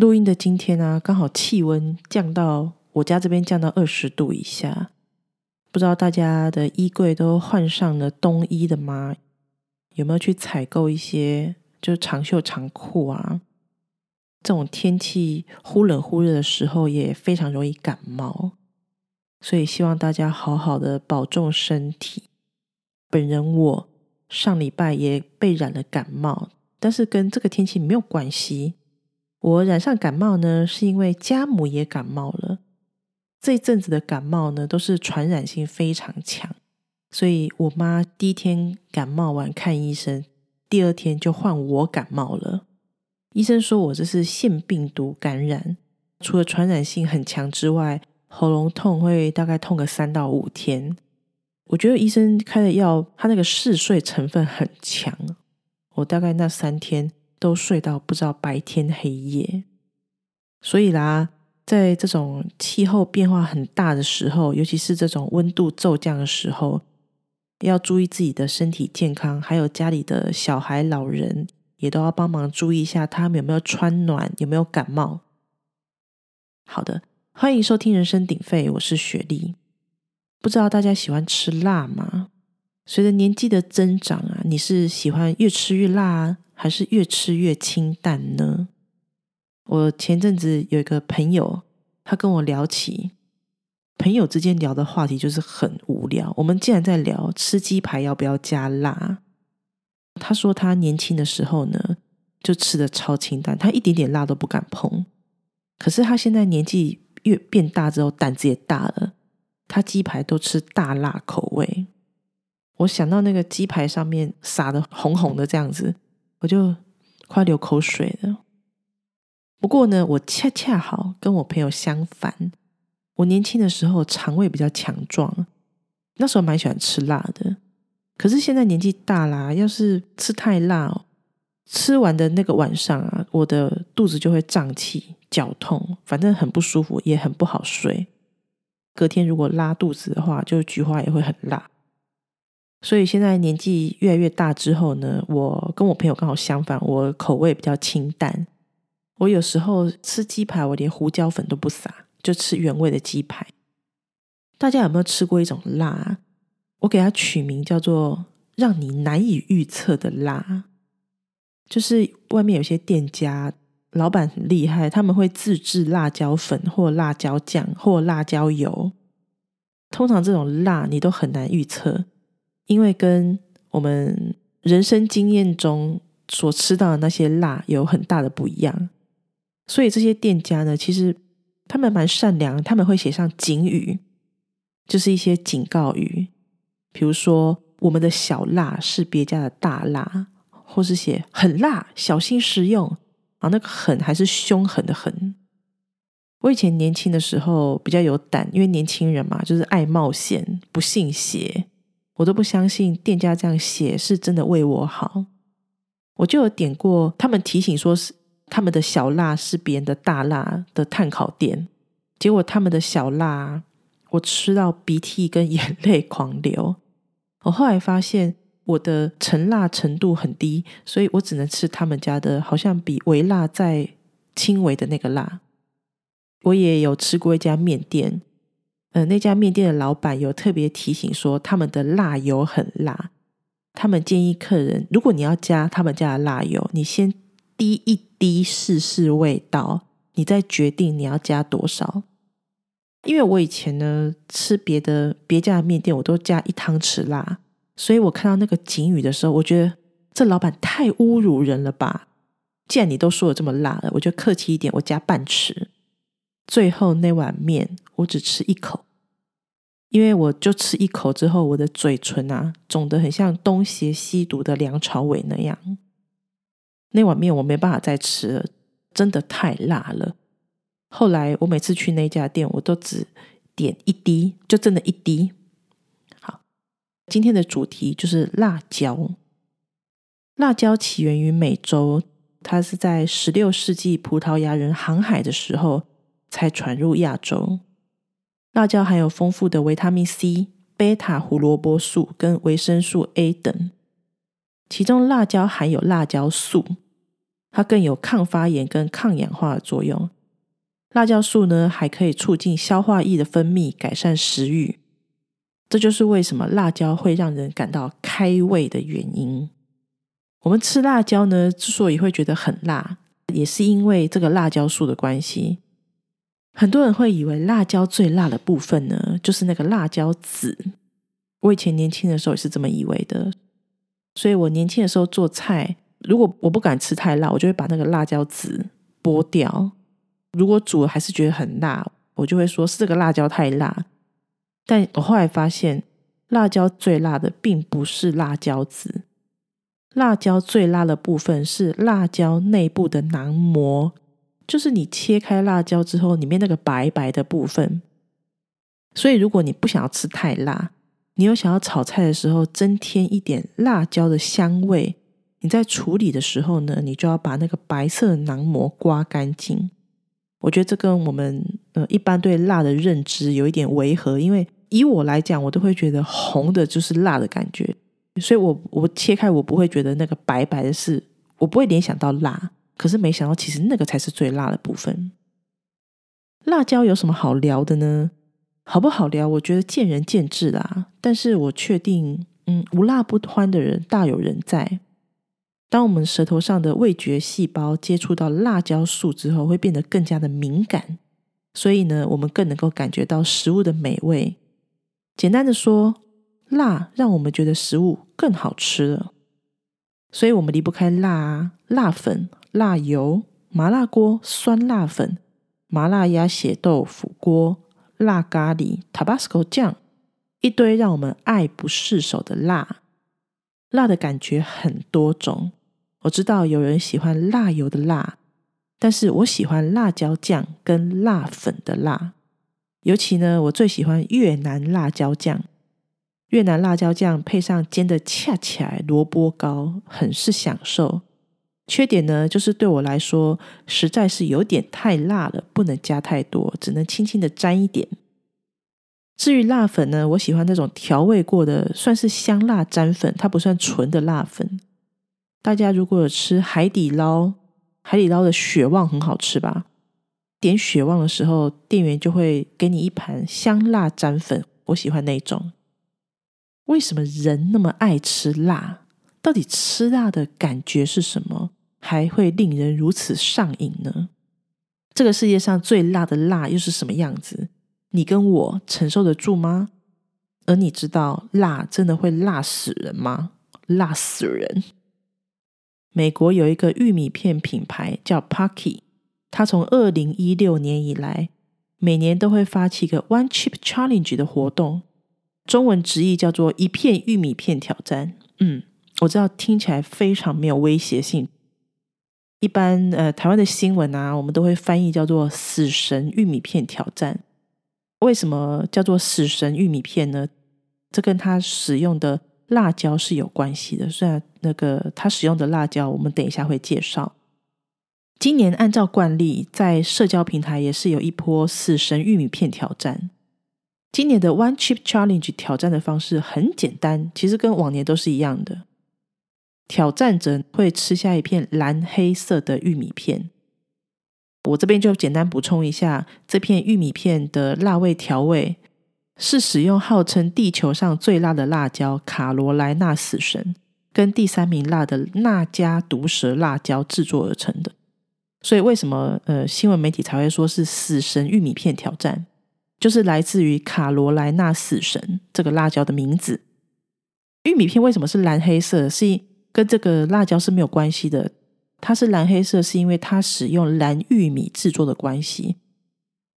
录音的今天啊，刚好气温降到我家这边降到二十度以下，不知道大家的衣柜都换上了冬衣的吗？有没有去采购一些就是长袖长裤啊？这种天气忽冷忽热的时候，也非常容易感冒，所以希望大家好好的保重身体。本人我上礼拜也被染了感冒，但是跟这个天气没有关系。我染上感冒呢，是因为家母也感冒了。这一阵子的感冒呢，都是传染性非常强，所以我妈第一天感冒完看医生，第二天就换我感冒了。医生说我这是腺病毒感染，除了传染性很强之外，喉咙痛会大概痛个三到五天。我觉得医生开的药，他那个嗜睡成分很强，我大概那三天。都睡到不知道白天黑夜，所以啦，在这种气候变化很大的时候，尤其是这种温度骤降的时候，要注意自己的身体健康，还有家里的小孩、老人也都要帮忙注意一下，他们有没有穿暖，有没有感冒。好的，欢迎收听《人声鼎沸》，我是雪莉。不知道大家喜欢吃辣吗？随着年纪的增长啊，你是喜欢越吃越辣？还是越吃越清淡呢？我前阵子有一个朋友，他跟我聊起朋友之间聊的话题，就是很无聊。我们竟然在聊吃鸡排要不要加辣。他说他年轻的时候呢，就吃的超清淡，他一点点辣都不敢碰。可是他现在年纪越变大之后，胆子也大了，他鸡排都吃大辣口味。我想到那个鸡排上面撒的红红的这样子。我就快流口水了。不过呢，我恰恰好跟我朋友相反。我年轻的时候肠胃比较强壮，那时候蛮喜欢吃辣的。可是现在年纪大啦，要是吃太辣，哦吃完的那个晚上啊，我的肚子就会胀气、绞痛，反正很不舒服，也很不好睡。隔天如果拉肚子的话，就菊花也会很辣。所以现在年纪越来越大之后呢，我跟我朋友刚好相反，我口味比较清淡。我有时候吃鸡排，我连胡椒粉都不撒，就吃原味的鸡排。大家有没有吃过一种辣？我给它取名叫做“让你难以预测的辣”。就是外面有些店家老板很厉害，他们会自制辣椒粉或辣椒酱或辣椒油。通常这种辣你都很难预测。因为跟我们人生经验中所吃到的那些辣有很大的不一样，所以这些店家呢，其实他们蛮善良，他们会写上警语，就是一些警告语，比如说我们的小辣是别家的大辣，或是写很辣，小心食用啊，那个狠还是凶狠的狠。我以前年轻的时候比较有胆，因为年轻人嘛，就是爱冒险，不信邪。我都不相信店家这样写是真的为我好，我就有点过他们提醒说是他们的小辣是别人的大辣的碳烤店，结果他们的小辣我吃到鼻涕跟眼泪狂流。我后来发现我的成辣程度很低，所以我只能吃他们家的，好像比微辣再轻微的那个辣。我也有吃过一家面店。呃，那家面店的老板有特别提醒说，他们的辣油很辣。他们建议客人，如果你要加他们家的辣油，你先滴一滴试试味道，你再决定你要加多少。因为我以前呢吃别的别家的面店，我都加一汤匙辣，所以我看到那个警语的时候，我觉得这老板太侮辱人了吧！既然你都说了这么辣了，我就客气一点，我加半匙。最后那碗面，我只吃一口，因为我就吃一口之后，我的嘴唇啊肿得很像东邪西毒的梁朝伟那样。那碗面我没办法再吃了，真的太辣了。后来我每次去那家店，我都只点一滴，就真的一滴。好，今天的主题就是辣椒。辣椒起源于美洲，它是在十六世纪葡萄牙人航海的时候。才传入亚洲。辣椒含有丰富的维他命 C、贝塔胡萝卜素跟维生素 A 等，其中辣椒含有辣椒素。它更有抗发炎跟抗氧化的作用。辣椒素呢，还可以促进消化液的分泌，改善食欲。这就是为什么辣椒会让人感到开胃的原因。我们吃辣椒呢，之所以会觉得很辣，也是因为这个辣椒素的关系。很多人会以为辣椒最辣的部分呢，就是那个辣椒籽。我以前年轻的时候也是这么以为的，所以我年轻的时候做菜，如果我不敢吃太辣，我就会把那个辣椒籽剥掉。如果煮了还是觉得很辣，我就会说是这个辣椒太辣。但我后来发现，辣椒最辣的并不是辣椒籽，辣椒最辣的部分是辣椒内部的囊膜，就是你切开辣椒之后，里面那个白白的部分。所以，如果你不想要吃太辣，你又想要炒菜的时候增添一点辣椒的香味，你在处理的时候呢，你就要把那个白色的囊膜刮干净。我觉得这跟我们呃一般对辣的认知有一点违和，因为以我来讲，我都会觉得红的就是辣的感觉，所以我我切开我不会觉得那个白白的是，我不会联想到辣，可是没想到其实那个才是最辣的部分。辣椒有什么好聊的呢？好不好聊？我觉得见仁见智啦，但是我确定，嗯，无辣不欢的人大有人在。当我们舌头上的味觉细胞接触到辣椒素之后，会变得更加的敏感，所以呢，我们更能够感觉到食物的美味。简单的说，辣让我们觉得食物更好吃了。所以我们离不开辣啊、辣粉、辣油、麻辣锅、酸辣粉、麻辣鸭血豆腐锅、辣咖喱、Tabasco 酱，一堆让我们爱不释手的辣。辣的感觉很多种。我知道有人喜欢辣油的辣，但是我喜欢辣椒酱跟辣粉的辣。尤其呢，我最喜欢越南辣椒酱。越南辣椒酱配上煎的恰起来萝卜糕，很是享受。缺点呢，就是对我来说实在是有点太辣了，不能加太多，只能轻轻的沾一点。至于辣粉呢，我喜欢那种调味过的，算是香辣沾粉，它不算纯的辣粉。大家如果有吃海底捞，海底捞的血旺很好吃吧？点血旺的时候，店员就会给你一盘香辣沾粉，我喜欢那种。为什么人那么爱吃辣？到底吃辣的感觉是什么？还会令人如此上瘾呢？这个世界上最辣的辣又是什么样子？你跟我承受得住吗？而你知道辣真的会辣死人吗？辣死人！美国有一个玉米片品牌叫 Pocky，它从二零一六年以来，每年都会发起一个 One Chip Challenge 的活动，中文直译叫做“一片玉米片挑战”。嗯，我知道听起来非常没有威胁性。一般呃，台湾的新闻啊，我们都会翻译叫做“死神玉米片挑战”。为什么叫做“死神玉米片”呢？这跟它使用的。辣椒是有关系的，虽然那个他使用的辣椒，我们等一下会介绍。今年按照惯例，在社交平台也是有一波死神玉米片挑战。今年的 One Chip Challenge 挑战的方式很简单，其实跟往年都是一样的。挑战者会吃下一片蓝黑色的玉米片。我这边就简单补充一下，这片玉米片的辣味调味。是使用号称地球上最辣的辣椒卡罗莱纳死神跟第三名辣的那加毒蛇辣椒制作而成的，所以为什么呃新闻媒体才会说是死神玉米片挑战，就是来自于卡罗莱纳死神这个辣椒的名字。玉米片为什么是蓝黑色？是因跟这个辣椒是没有关系的，它是蓝黑色是因为它使用蓝玉米制作的关系。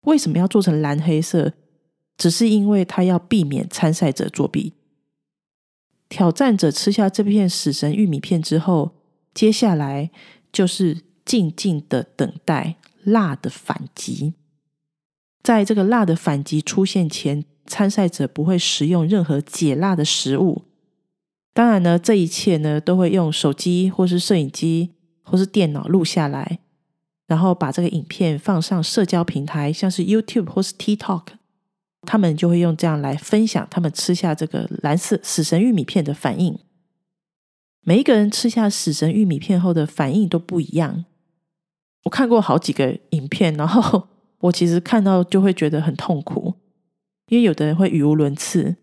为什么要做成蓝黑色？只是因为它要避免参赛者作弊。挑战者吃下这片死神玉米片之后，接下来就是静静的等待辣的反击。在这个辣的反击出现前，参赛者不会食用任何解辣的食物。当然呢，这一切呢都会用手机或是摄影机或是电脑录下来，然后把这个影片放上社交平台，像是 YouTube 或是 TikTok。他们就会用这样来分享他们吃下这个蓝色死神玉米片的反应。每一个人吃下死神玉米片后的反应都不一样。我看过好几个影片，然后我其实看到就会觉得很痛苦，因为有的人会语无伦次，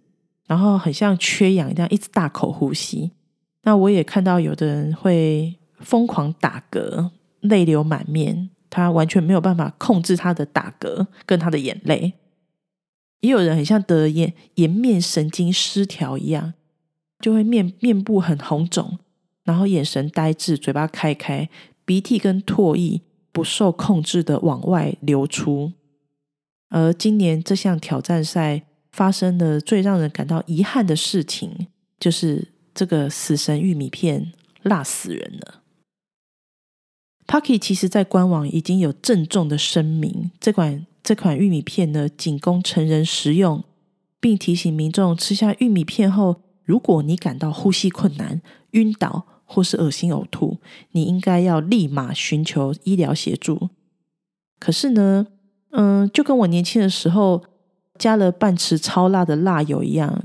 然后很像缺氧一样，一直大口呼吸。那我也看到有的人会疯狂打嗝，泪流满面，他完全没有办法控制他的打嗝跟他的眼泪。也有人很像得颜颜面神经失调一样，就会面面部很红肿，然后眼神呆滞，嘴巴开开，鼻涕跟唾液不受控制的往外流出。而今年这项挑战赛发生的最让人感到遗憾的事情，就是这个死神玉米片辣死人了。Pocky 其实在官网已经有郑重的声明，这款。这款玉米片呢，仅供成人食用，并提醒民众吃下玉米片后，如果你感到呼吸困难、晕倒或是恶心呕吐，你应该要立马寻求医疗协助。可是呢，嗯，就跟我年轻的时候加了半匙超辣的辣油一样，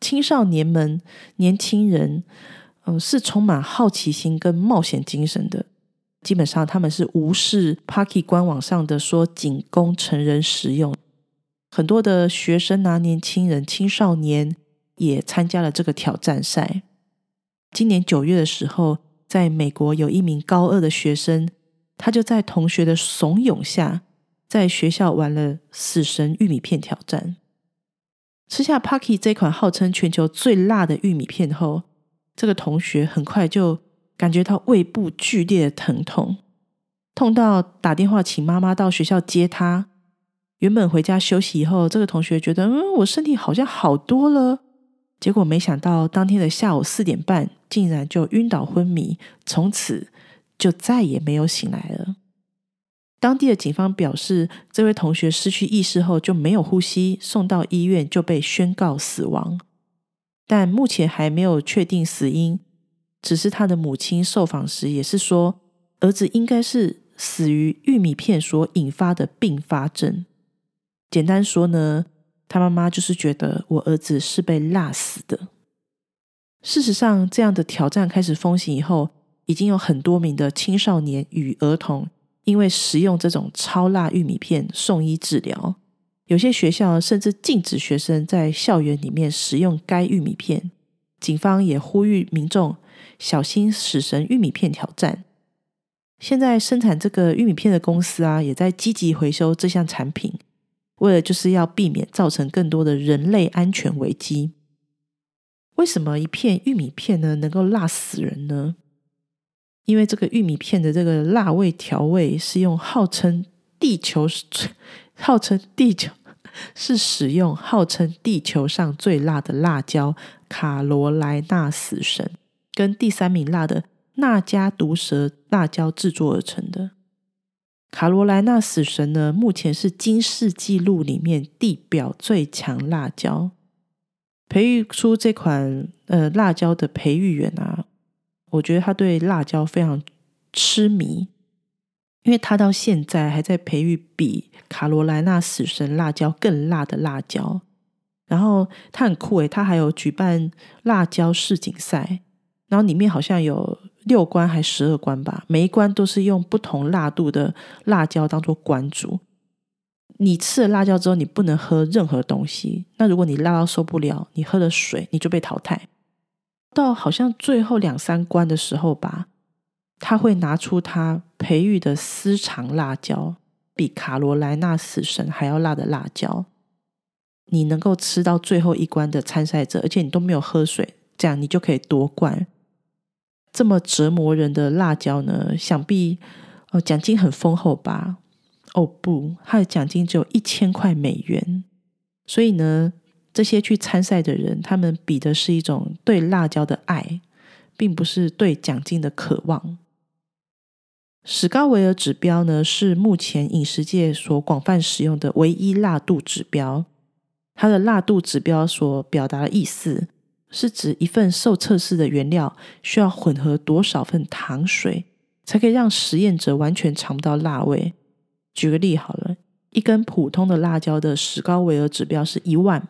青少年们、年轻人，嗯，是充满好奇心跟冒险精神的。基本上他们是无视 Parky 官网上的说仅供成人食用，很多的学生啊、年轻人、青少年也参加了这个挑战赛。今年九月的时候，在美国有一名高二的学生，他就在同学的怂恿下，在学校玩了死神玉米片挑战。吃下 Parky 这款号称全球最辣的玉米片后，这个同学很快就。感觉到胃部剧烈的疼痛，痛到打电话请妈妈到学校接他。原本回家休息以后，这个同学觉得嗯，我身体好像好多了。结果没想到当天的下午四点半，竟然就晕倒昏迷，从此就再也没有醒来了。当地的警方表示，这位同学失去意识后就没有呼吸，送到医院就被宣告死亡，但目前还没有确定死因。只是他的母亲受访时也是说，儿子应该是死于玉米片所引发的并发症。简单说呢，他妈妈就是觉得我儿子是被辣死的。事实上，这样的挑战开始风行以后，已经有很多名的青少年与儿童因为食用这种超辣玉米片送医治疗。有些学校甚至禁止学生在校园里面食用该玉米片。警方也呼吁民众。小心死神玉米片挑战！现在生产这个玉米片的公司啊，也在积极回收这项产品，为了就是要避免造成更多的人类安全危机。为什么一片玉米片呢能够辣死人呢？因为这个玉米片的这个辣味调味是用号称地球号称地球是使用号称地球上最辣的辣椒卡罗莱纳死神。跟第三名辣的那加毒蛇辣椒制作而成的卡罗莱纳死神呢，目前是金世纪录里面地表最强辣椒。培育出这款呃辣椒的培育员啊，我觉得他对辣椒非常痴迷，因为他到现在还在培育比卡罗莱纳死神辣椒更辣的辣椒。然后他很酷诶，他还有举办辣椒世锦赛。然后里面好像有六关还十二关吧，每一关都是用不同辣度的辣椒当做关主。你吃了辣椒之后，你不能喝任何东西。那如果你辣到受不了，你喝了水，你就被淘汰。到好像最后两三关的时候吧，他会拿出他培育的私藏辣椒，比卡罗莱纳死神还要辣的辣椒。你能够吃到最后一关的参赛者，而且你都没有喝水，这样你就可以夺冠。这么折磨人的辣椒呢？想必哦，奖金很丰厚吧？哦不，他的奖金只有一千块美元。所以呢，这些去参赛的人，他们比的是一种对辣椒的爱，并不是对奖金的渴望。史高维尔指标呢，是目前饮食界所广泛使用的唯一辣度指标。它的辣度指标所表达的意思。是指一份受测试的原料需要混合多少份糖水，才可以让实验者完全尝不到辣味。举个例好了，一根普通的辣椒的史高维尔指标是一万，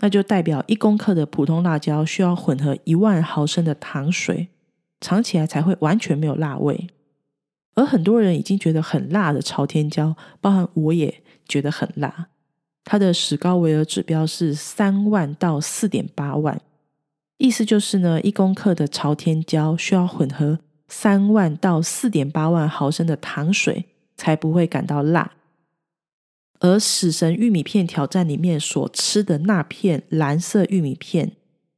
那就代表一公克的普通辣椒需要混合一万毫升的糖水，尝起来才会完全没有辣味。而很多人已经觉得很辣的朝天椒，包含我也觉得很辣。它的史高维尔指标是三万到四点八万，意思就是呢，一公克的朝天椒需要混合三万到四点八万毫升的糖水，才不会感到辣。而死神玉米片挑战里面所吃的那片蓝色玉米片，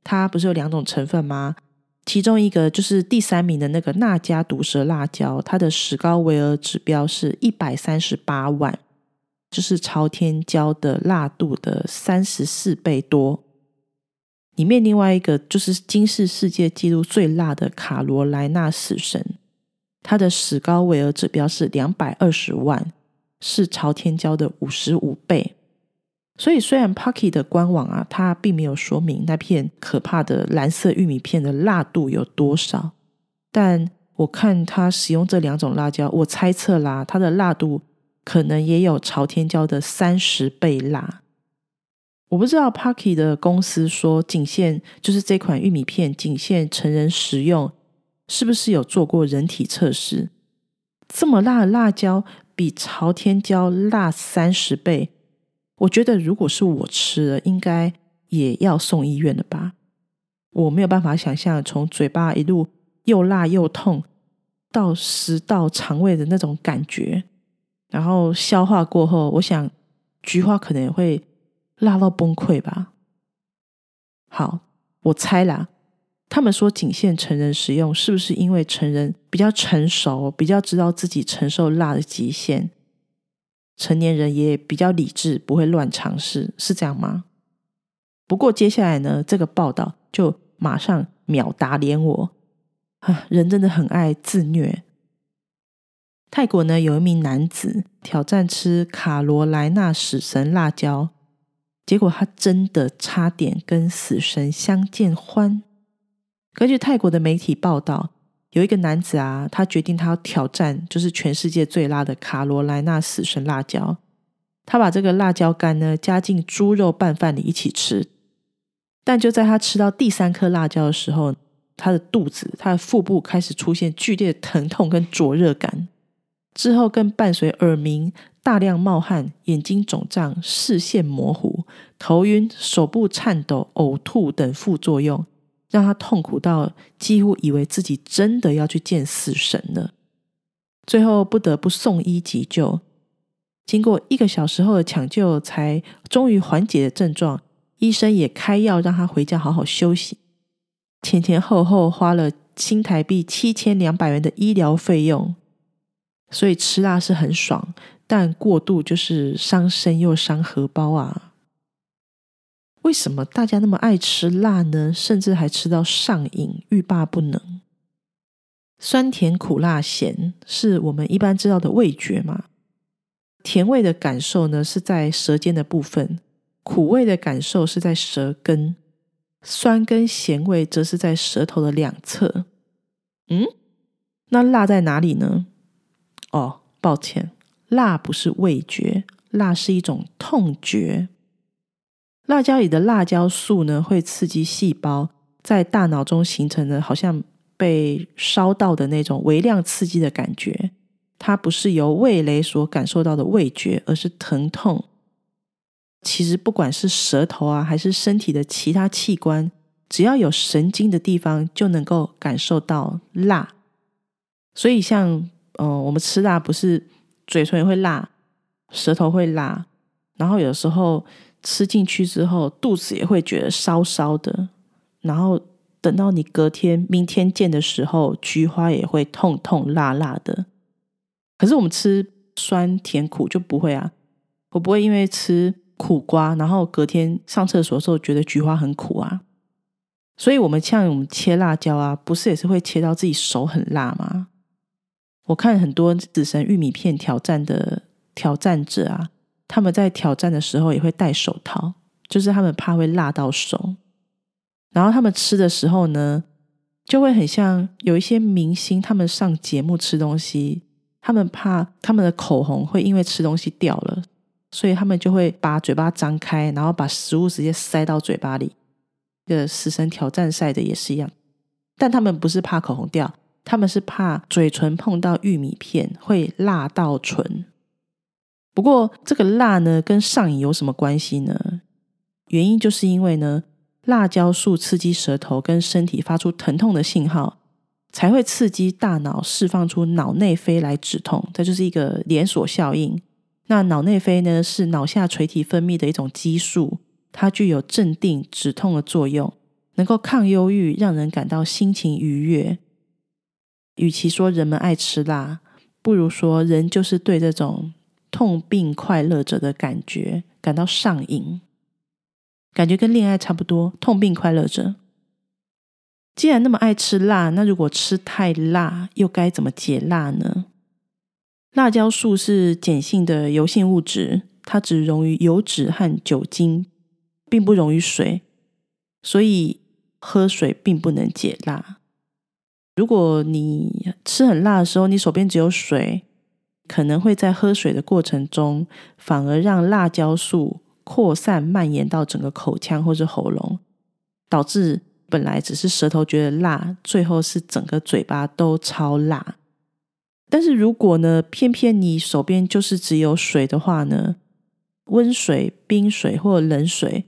它不是有两种成分吗？其中一个就是第三名的那个那加毒蛇辣椒，它的史高维尔指标是一百三十八万，就是朝天椒的辣度的三十四倍多。里面另外一个就是今世世界纪录最辣的卡罗莱纳死神，它的史高维尔指标是两百二十万，是朝天椒的五十五倍。所以，虽然 Pocky 的官网啊，它并没有说明那片可怕的蓝色玉米片的辣度有多少，但我看它使用这两种辣椒，我猜测啦，它的辣度可能也有朝天椒的三十倍辣。我不知道 Pocky 的公司说仅限就是这款玉米片仅限成人食用，是不是有做过人体测试？这么辣的辣椒比朝天椒辣三十倍。我觉得，如果是我吃了，应该也要送医院了吧？我没有办法想象从嘴巴一路又辣又痛到食道、肠胃的那种感觉，然后消化过后，我想菊花可能会辣到崩溃吧。好，我猜啦，他们说仅限成人食用，是不是因为成人比较成熟，比较知道自己承受辣的极限？成年人也比较理智，不会乱尝试，是这样吗？不过接下来呢，这个报道就马上秒打脸我啊！人真的很爱自虐。泰国呢，有一名男子挑战吃卡罗莱纳死神辣椒，结果他真的差点跟死神相见欢。根据泰国的媒体报道。有一个男子啊，他决定他要挑战，就是全世界最辣的卡罗莱纳死神辣椒。他把这个辣椒干呢加进猪肉拌饭里一起吃。但就在他吃到第三颗辣椒的时候，他的肚子、他的腹部开始出现剧烈疼痛跟灼热感，之后更伴随耳鸣、大量冒汗、眼睛肿胀、视线模糊、头晕、手部颤抖、呕吐等副作用。让他痛苦到几乎以为自己真的要去见死神了，最后不得不送医急救。经过一个小时后的抢救，才终于缓解了症状。医生也开药让他回家好好休息。前前后后花了新台币七千两百元的医疗费用。所以吃辣是很爽，但过度就是伤身又伤荷包啊。为什么大家那么爱吃辣呢？甚至还吃到上瘾、欲罢不能。酸甜苦辣咸是我们一般知道的味觉嘛？甜味的感受呢是在舌尖的部分，苦味的感受是在舌根，酸跟咸味则是在舌头的两侧。嗯，那辣在哪里呢？哦，抱歉，辣不是味觉，辣是一种痛觉。辣椒里的辣椒素呢，会刺激细胞在大脑中形成的好像被烧到的那种微量刺激的感觉。它不是由味蕾所感受到的味觉，而是疼痛。其实不管是舌头啊，还是身体的其他器官，只要有神经的地方，就能够感受到辣。所以像嗯，我们吃辣不是嘴唇也会辣，舌头会辣，然后有时候。吃进去之后，肚子也会觉得烧烧的，然后等到你隔天、明天见的时候，菊花也会痛痛辣辣的。可是我们吃酸甜苦就不会啊，我不会因为吃苦瓜，然后隔天上厕所的时候觉得菊花很苦啊。所以，我们像我们切辣椒啊，不是也是会切到自己手很辣吗？我看很多紫神玉米片挑战的挑战者啊。他们在挑战的时候也会戴手套，就是他们怕会辣到手。然后他们吃的时候呢，就会很像有一些明星，他们上节目吃东西，他们怕他们的口红会因为吃东西掉了，所以他们就会把嘴巴张开，然后把食物直接塞到嘴巴里。这个死神挑战赛的也是一样，但他们不是怕口红掉，他们是怕嘴唇碰到玉米片会辣到唇。不过这个辣呢，跟上瘾有什么关系呢？原因就是因为呢，辣椒素刺激舌头跟身体发出疼痛的信号，才会刺激大脑释放出脑内啡来止痛，这就是一个连锁效应。那脑内啡呢，是脑下垂体分泌的一种激素，它具有镇定止痛的作用，能够抗忧郁，让人感到心情愉悦。与其说人们爱吃辣，不如说人就是对这种痛并快乐着的感觉感到上瘾，感觉跟恋爱差不多，痛并快乐着。既然那么爱吃辣，那如果吃太辣，又该怎么解辣呢？辣椒素是碱性的油性物质，它只溶于油脂和酒精，并不溶于水，所以喝水并不能解辣。如果你吃很辣的时候，你手边只有水，可能会在喝水的过程中，反而让辣椒素扩散蔓延到整个口腔或者喉咙，导致本来只是舌头觉得辣，最后是整个嘴巴都超辣。但是如果呢，偏偏你手边就是只有水的话呢，温水、冰水或冷水，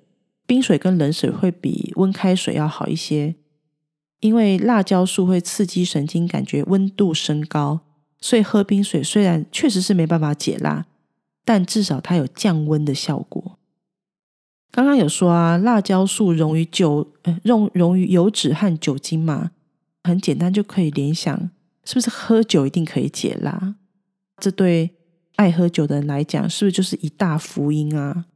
冰水跟冷水会比温开水要好一些，因为辣椒素会刺激神经，感觉温度升高，所以喝冰水虽然确实是没办法解辣，但至少它有降温的效果。刚刚有说啊，辣椒素溶于酒，溶溶于油脂和酒精嘛，很简单就可以联想。是不是喝酒一定可以解辣？这对爱喝酒的人来讲，是不是就是一大福音啊？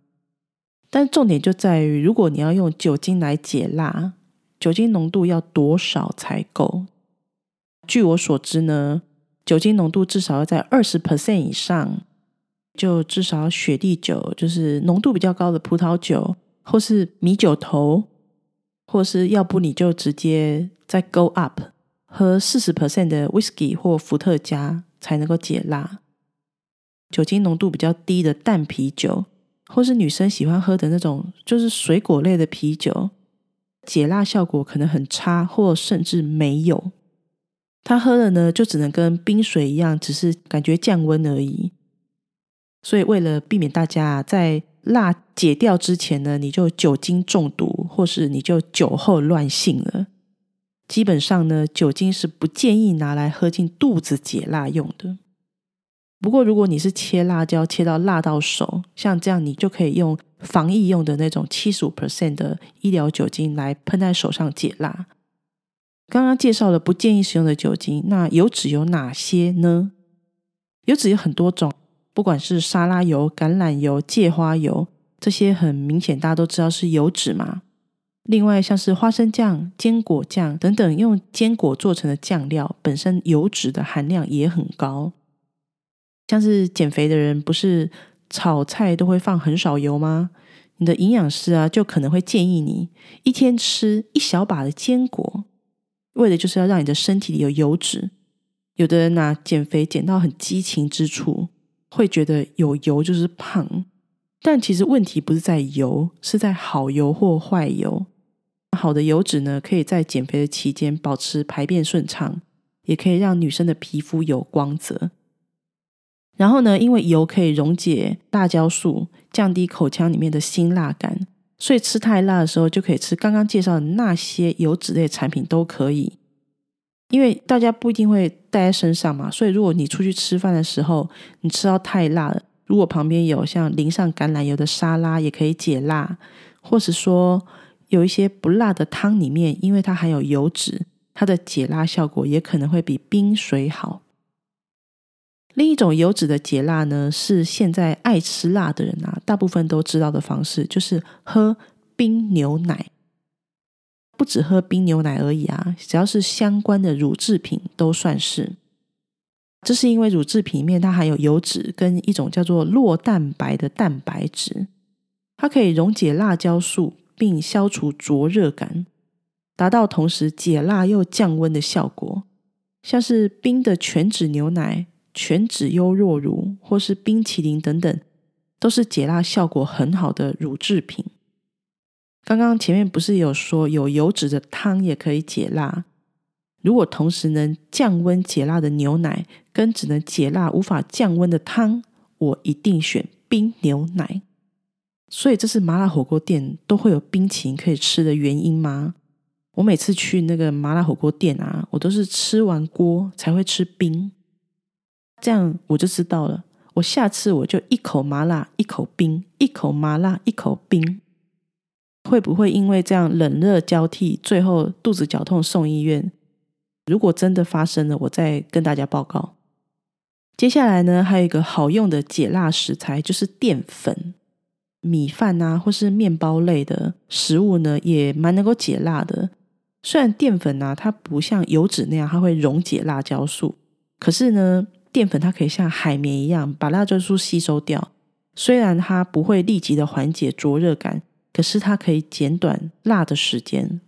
但重点就在于，如果你要用酒精来解辣，酒精浓度要多少才够？据我所知呢，酒精浓度至少要在二十 percent 以上，就至少雪地酒，就是浓度比较高的葡萄酒，或是米酒头，或是要不你就直接再 go up。喝四十 percent 的 whisky 或伏特加才能够解辣。酒精浓度比较低的淡啤酒，或是女生喜欢喝的那种就是水果类的啤酒，解辣效果可能很差，或甚至没有。他喝了呢，就只能跟冰水一样，只是感觉降温而已。所以为了避免大家在辣解掉之前呢，你就酒精中毒，或是你就酒后乱性了。基本上呢，酒精是不建议拿来喝进肚子解辣用的。不过，如果你是切辣椒切到辣到手，像这样，你就可以用防疫用的那种七十五 percent 的医疗酒精来喷在手上解辣。刚刚介绍了不建议使用的酒精，那油脂有哪些呢？油脂有很多种，不管是沙拉油、橄榄油、芥花油，这些很明显大家都知道是油脂嘛。另外，像是花生酱、坚果酱等等，用坚果做成的酱料，本身油脂的含量也很高。像是减肥的人，不是炒菜都会放很少油吗？你的营养师啊，就可能会建议你一天吃一小把的坚果，为的就是要让你的身体里有油脂。有的人呢，减肥减到很激情之处，会觉得有油就是胖，但其实问题不是在油，是在好油或坏油。好的油脂呢，可以在减肥的期间保持排便顺畅，也可以让女生的皮肤有光泽。然后呢，因为油可以溶解辣椒素，降低口腔里面的辛辣感，所以吃太辣的时候就可以吃刚刚介绍的那些油脂类产品都可以。因为大家不一定会带在身上嘛，所以如果你出去吃饭的时候，你吃到太辣了，如果旁边有像淋上橄榄油的沙拉，也可以解辣，或是说。有一些不辣的汤里面，因为它含有油脂，它的解辣效果也可能会比冰水好。另一种油脂的解辣呢，是现在爱吃辣的人啊，大部分都知道的方式，就是喝冰牛奶。不只喝冰牛奶而已啊，只要是相关的乳制品都算是。这是因为乳制品里面它含有油脂跟一种叫做酪蛋白的蛋白质，它可以溶解辣椒素。并消除灼热感，达到同时解辣又降温的效果。像是冰的全脂牛奶、全脂优酪乳或是冰淇淋等等，都是解辣效果很好的乳制品。刚刚前面不是有说有油脂的汤也可以解辣？如果同时能降温解辣的牛奶，跟只能解辣无法降温的汤，我一定选冰牛奶。所以这是麻辣火锅店都会有冰淇淋可以吃的原因吗？我每次去那个麻辣火锅店啊，我都是吃完锅才会吃冰，这样我就知道了。我下次我就一口麻辣，一口冰，一口麻辣，一口冰。会不会因为这样冷热交替，最后肚子绞痛送医院？如果真的发生了，我再跟大家报告。接下来呢，还有一个好用的解辣食材，就是淀粉。米饭啊，或是面包类的食物呢，也蛮能够解辣的。虽然淀粉呢，它不像油脂那样，它会溶解辣椒素，可是呢，淀粉它可以像海绵一样把辣椒素吸收掉。虽然它不会立即的缓解灼热感，可是它可以减短辣的时间。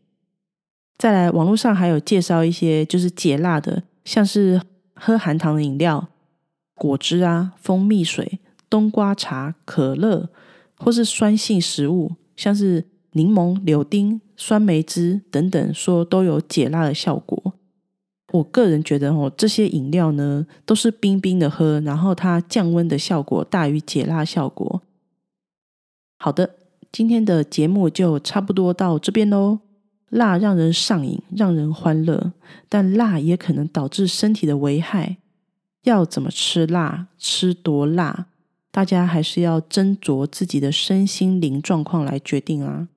再来，网络上还有介绍一些就是解辣的，像是喝含糖的饮料、果汁啊、蜂蜜水、冬瓜茶、可乐。或是酸性食物，像是柠檬、柳丁、酸梅汁等等，说都有解辣的效果。我个人觉得哦，这些饮料呢都是冰冰的喝，然后它降温的效果大于解辣效果。好的，今天的节目就差不多到这边喽。辣让人上瘾，让人欢乐，但辣也可能导致身体的危害。要怎么吃辣？吃多辣？大家还是要斟酌自己的身心灵状况来决定啊！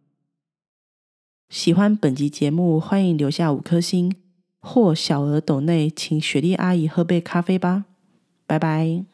喜欢本集节目，欢迎留下五颗星或小额斗内，请雪莉阿姨喝杯咖啡吧，拜拜。